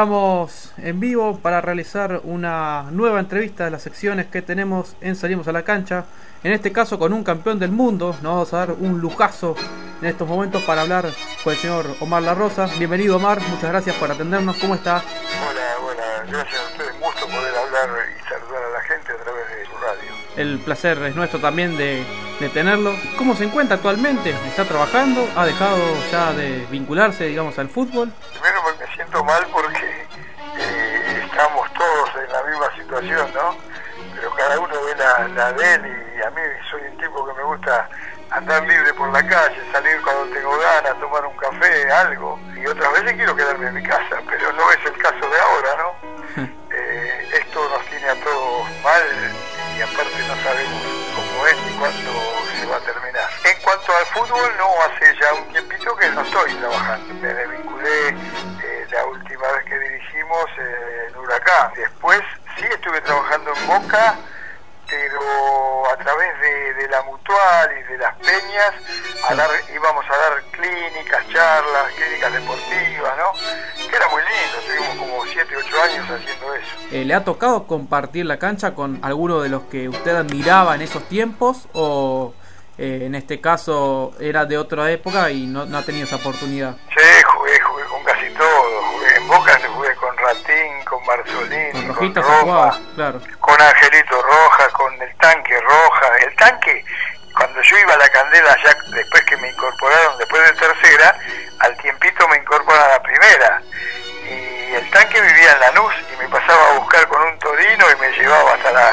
Estamos en vivo para realizar una nueva entrevista de las secciones que tenemos en Salimos a la Cancha. En este caso con un campeón del mundo. Nos vamos a dar un lujazo en estos momentos para hablar con el señor Omar La Rosa. Bienvenido Omar, muchas gracias por atendernos. ¿Cómo está? Hola, hola, gracias a ustedes. Un gusto poder hablar y saludar a la gente a través de su radio. El placer es nuestro también de, de tenerlo. ¿Cómo se encuentra actualmente? ¿Está trabajando? ¿Ha dejado ya de vincularse, digamos, al fútbol? Primero me siento mal porque eh, estamos todos en la misma situación, ¿no? Pero cada uno ve la, la de él y a mí soy un tipo que me gusta andar libre por la calle, salir cuando tengo ganas, tomar un café, algo. Y otras veces quiero quedarme en mi casa, pero no es el caso de ahora, ¿no? Eh, esto nos tiene a todos mal y aparte no sabemos cómo es ni cuándo se va a terminar. En cuanto al fútbol, no hace ya un tiempito que no estoy trabajando. Me Después sí estuve trabajando en Boca pero a través de, de, la mutual y de las peñas a dar, íbamos a dar clínicas, charlas, clínicas deportivas, ¿no? Que era muy lindo, estuvimos como 7, 8 años haciendo eso. Eh, ¿Le ha tocado compartir la cancha con alguno de los que usted admiraba en esos tiempos o eh, en este caso era de otra época y no, no, ha tenido esa oportunidad? Sí, jugué, jugué con casi todos, jugué en Boca, con con Marzolini, con, con Roja, jugaba, claro. con Angelito Rojas, con el tanque Roja. El tanque, cuando yo iba a la candela, ya después que me incorporaron, después de tercera, al tiempito me incorporan a la primera. Y el tanque vivía en Lanús y me pasaba a buscar con un torino y me llevaba hasta la...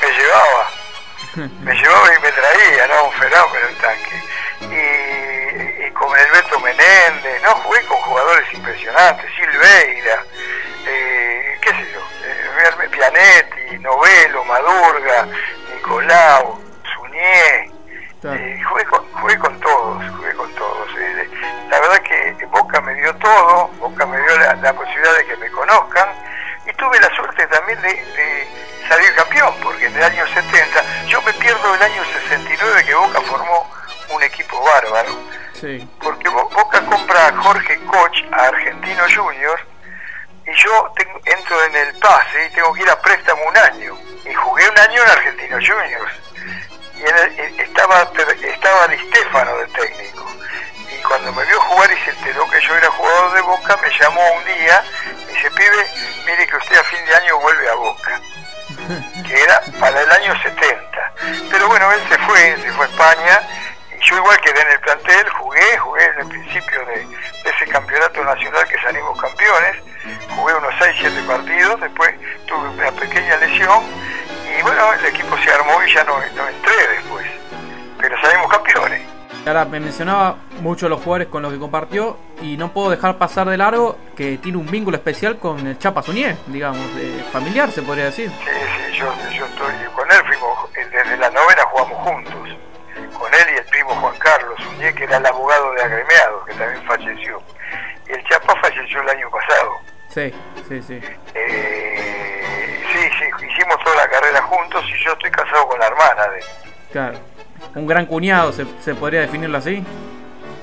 me llevaba. Me llevaba y me traía, ¿no? Un fenómeno el tanque. Y, y con el Beto Menéndez, ¿no? Jugué con jugadores impresionantes, Silveira, eh, qué sé yo, eh, Pianetti, Novelo, Madurga, Nicolau, Suñé, claro. eh, jugué, con, jugué con todos, jugué con todos. Eh, la verdad que Boca me dio todo, Boca me dio la, la, posibilidad de que me conozcan y tuve la suerte también de, de salir campeón, porque en el año 70, yo me pierdo el año 69 que Boca formó un equipo bárbaro, sí. porque Boca compra a Jorge Koch a Argentino Juniors y yo entro en el pase y tengo que ir a préstamo un año. Y jugué un año en Argentino Juniors. Y en el, estaba, estaba Di Stefano de técnico. Y cuando me vio jugar y se enteró que yo era jugador de Boca, me llamó un día y dice, pibe, mire que usted a fin de año vuelve a Boca. Que era para el año 70. Pero bueno, él se fue, se fue a España y yo igual quedé en el plantel, jugué, jugué en el principio de ese campeonato nacional que salimos campeones, jugué unos 6, 7 partidos, después tuve una pequeña lesión y bueno, el equipo se armó y ya no, no entré después, pero salimos campeones. Ahora me mencionaba mucho los jugadores con los que compartió y no puedo dejar pasar de largo que tiene un vínculo especial con el Chapa Suñé, digamos, eh, familiar se podría decir. Sí, sí, yo, yo estoy con él, fuimos, desde la novena jugamos juntos con él y el primo Juan Carlos Uñé, que era el abogado de agremiados, que también falleció. Y el Chapa falleció el año pasado. Sí, sí, sí. Eh, sí, sí, hicimos toda la carrera juntos y yo estoy casado con la hermana de Claro. Un gran cuñado, ¿se, se podría definirlo así?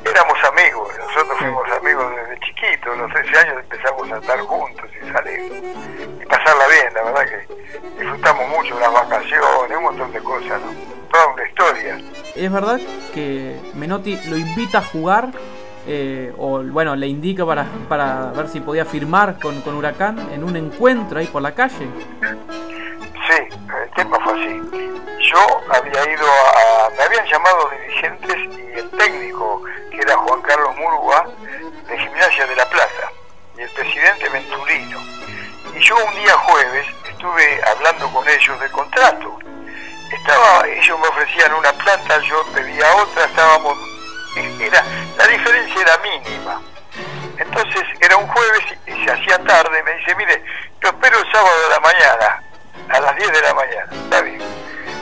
Éramos amigos, nosotros sí. fuimos amigos desde chiquitos, los 13 años empezamos a estar juntos y salir y pasarla bien, la verdad que disfrutamos mucho las vacaciones, un montón de cosas, ¿no? Toda una historia. ¿Es verdad que Menotti lo invita a jugar eh, o bueno, le indica para, para ver si podía firmar con, con Huracán en un encuentro ahí por la calle? Sí, el tema fue así. Yo había ido a. Me habían llamado dirigentes y el técnico, que era Juan Carlos Murúa, de Gimnasia de la Plaza, y el presidente Venturino. Y yo un día jueves estuve hablando con ellos del contrato. Estaba, ellos me ofrecían una plata, yo pedía otra, estábamos. Era, la diferencia era mínima. Entonces era un jueves y se hacía tarde, me dice, mire, lo espero el sábado de la mañana a las 10 de la mañana, está bien.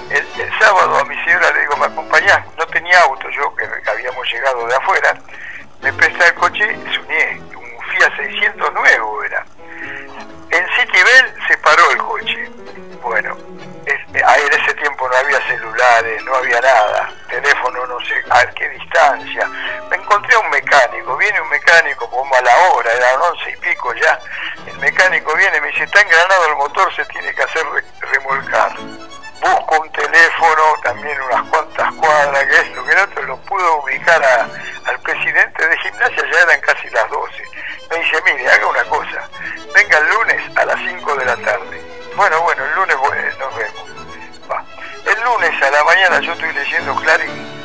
El, sábado a mi señora le digo, ¿me acompañás? No tenía auto, yo que habíamos llegado de afuera, me presta el coche, suñé, un Fiat 600 nuevo era. En Citibel se paró el coche. Bueno, es, en ese tiempo no había celulares, no había nada, teléfono no sé a qué Me encontré a un mecánico, viene un mecánico como a la hora, eran once y pico ya. El mecánico viene y me dice, está engranado el motor, se tiene que hacer remolcar. Busco un teléfono, también unas cuantas cuadras, que esto, que el otro, lo pudo ubicar al presidente de gimnasia, ya eran casi las 12. Me dice, mire, haga una cosa, venga el lunes a las 5 de la tarde. Bueno, bueno, el lunes nos vemos. Va. El lunes a la mañana yo estoy leyendo Clarín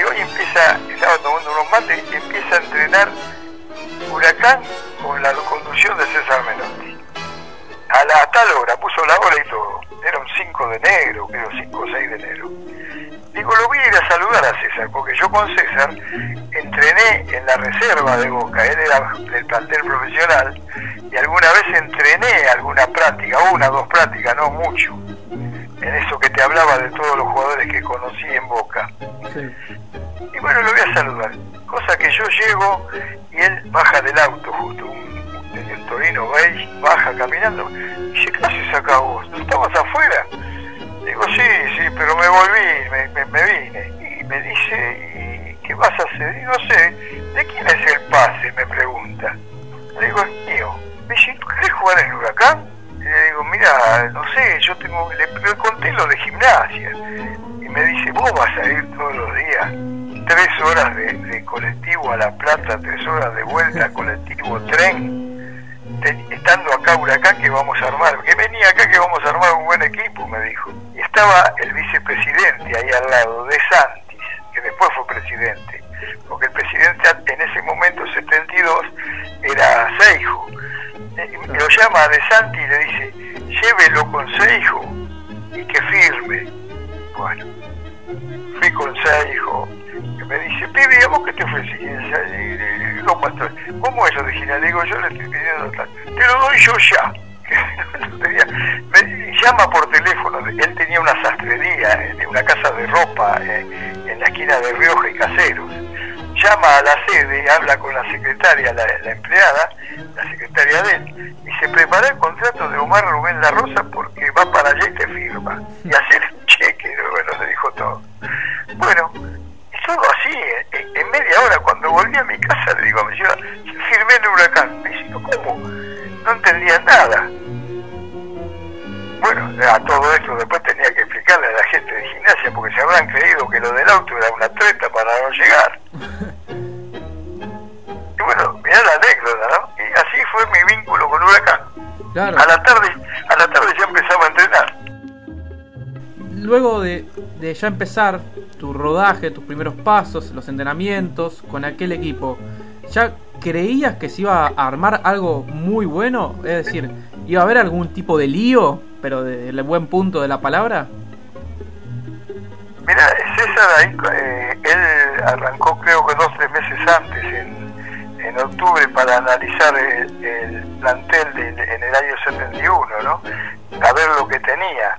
dice, hoy empieza, estaba tomando unos mates, empieza a entrenar Huracán con la conducción de César Menotti. A, la, tal hora, puso la hora y todo. Era un 5 de enero, creo 5 o 6 de enero. Digo, lo voy a ir a saludar a César, porque yo con César entrené en la reserva de Boca, él era del plantel profesional, y alguna vez entrené alguna práctica, una, dos prácticas, no mucho en eso que te hablaba de todos los jugadores que conocí en Boca. Y bueno, lo voy a saludar. Cosa que yo llego y él baja del auto justo, un, el Torino beige, baja caminando. Y dice, ¿qué haces acá vos? ¿No estabas afuera? Digo, sí, sí, pero me volví, me, vine. Y me dice, ¿y qué vas a hacer? Y no sé, ¿de quién es el pase? Me pregunta. Le digo, es mío. Me dice, ¿querés jugar en el Huracán? Y le digo, mira, no sé, yo tengo, le, conté lo de gimnasia. Y me dice, vos vas a ir todos los días, tres horas de, colectivo a La Plata, tres horas de vuelta, colectivo, tren, estando acá Huracán que vamos a armar, que venía acá que vamos a armar un buen equipo, me dijo. Y estaba el vicepresidente ahí al lado, de Santis, que después fue presidente, porque el presidente en ese momento, 72, era Seijo lo llama De Santi y le dice, llévelo con Seijo y que firme. Bueno, fui con Seijo, que me dice, pibe, ¿a vos qué te ofrecí? ¿Cómo es original? Le digo, yo le estoy pidiendo, te lo doy yo ya. me llama por teléfono, él tenía una sastrería, eh, una casa de ropa eh, en la esquina de Rioja y Caseros llama a la sede, habla con la secretaria, la, empleada, la secretaria de él, y se prepara el contrato de Omar Rubén La Rosa porque va para allá y te firma. Y cheque, bueno, se dijo todo. Bueno, todo así, en, media hora, cuando volví a mi casa, le digo a mi señora, firmé el huracán. Me dice, ¿cómo? No entendía nada. Bueno, a todo esto después tenía que explicarle a la gente de gimnasia porque se habrán creído que lo del auto era una treta para no llegar. Y bueno, mirá la anécdota, ¿no? Y así fue mi vínculo con Huracán. A la tarde, Luego de, de ya empezar tu rodaje, tus primeros pasos, los entrenamientos con aquel equipo, ¿ya creías que se iba a armar algo muy bueno? Es decir, ¿iba a haber algún tipo de lío, pero del buen punto de la palabra? Mira, César ahí, eh, él arrancó creo que dos o tres meses antes, en, octubre, para analizar el, plantel en el año 71, ¿no? A ver lo que tenía.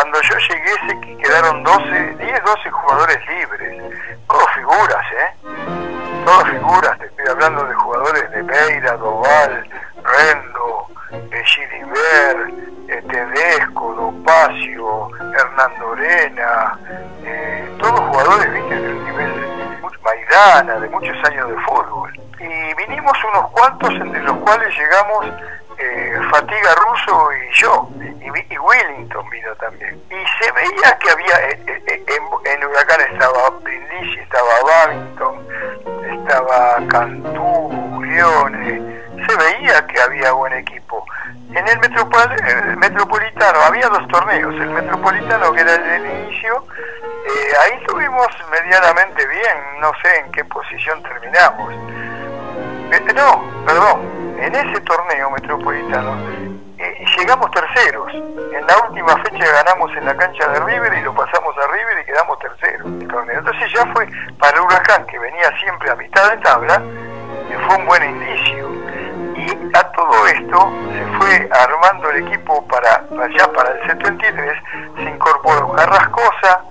Cuando yo llegué se quedaron 12, 10, 12 jugadores libres, todos figuras, ¿eh? Todas figuras, te estoy hablando de jugadores de Beira, Doval, Rendo, Gilibert, Tedesco, Dopacio, Hernando Orena, eh, todos jugadores ¿viste? del nivel Maidana, de muchos años de fútbol. Y vinimos unos cuantos, entre los cuales llegamos Fatiga Russo y yo, y, Willington vino también. Y se veía que había, en, en Huracán estaba Brindisi, estaba Babington, estaba Cantú, Leone, se veía que había buen equipo. En el, Metropolitano había dos torneos, el Metropolitano que era el del inicio, eh, ahí estuvimos medianamente bien, no sé en qué posición terminamos. Eh, no, perdón, en ese torneo metropolitano eh, llegamos terceros. En la última fecha ganamos en la cancha de River y lo pasamos a River y quedamos terceros. Entonces ya fue para Huracán, que venía siempre a mitad de tabla, fue un buen indicio y a todo esto se fue armando el equipo para allá para el 73, se incorporó Carrascosa,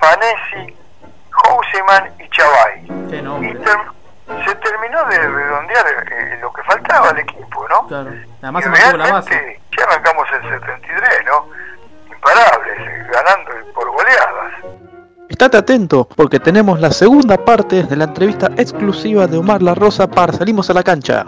Fanesi, Houseman y Chavay. Y se terminó de redondear eh, lo que faltaba al equipo, ¿no? Claro, además se la base. Ya arrancamos el 73, ¿no? Imparables, eh, ganando por goleadas. Estate atento porque tenemos la segunda parte de la entrevista exclusiva de Omar La Rosa para Salimos a la Cancha.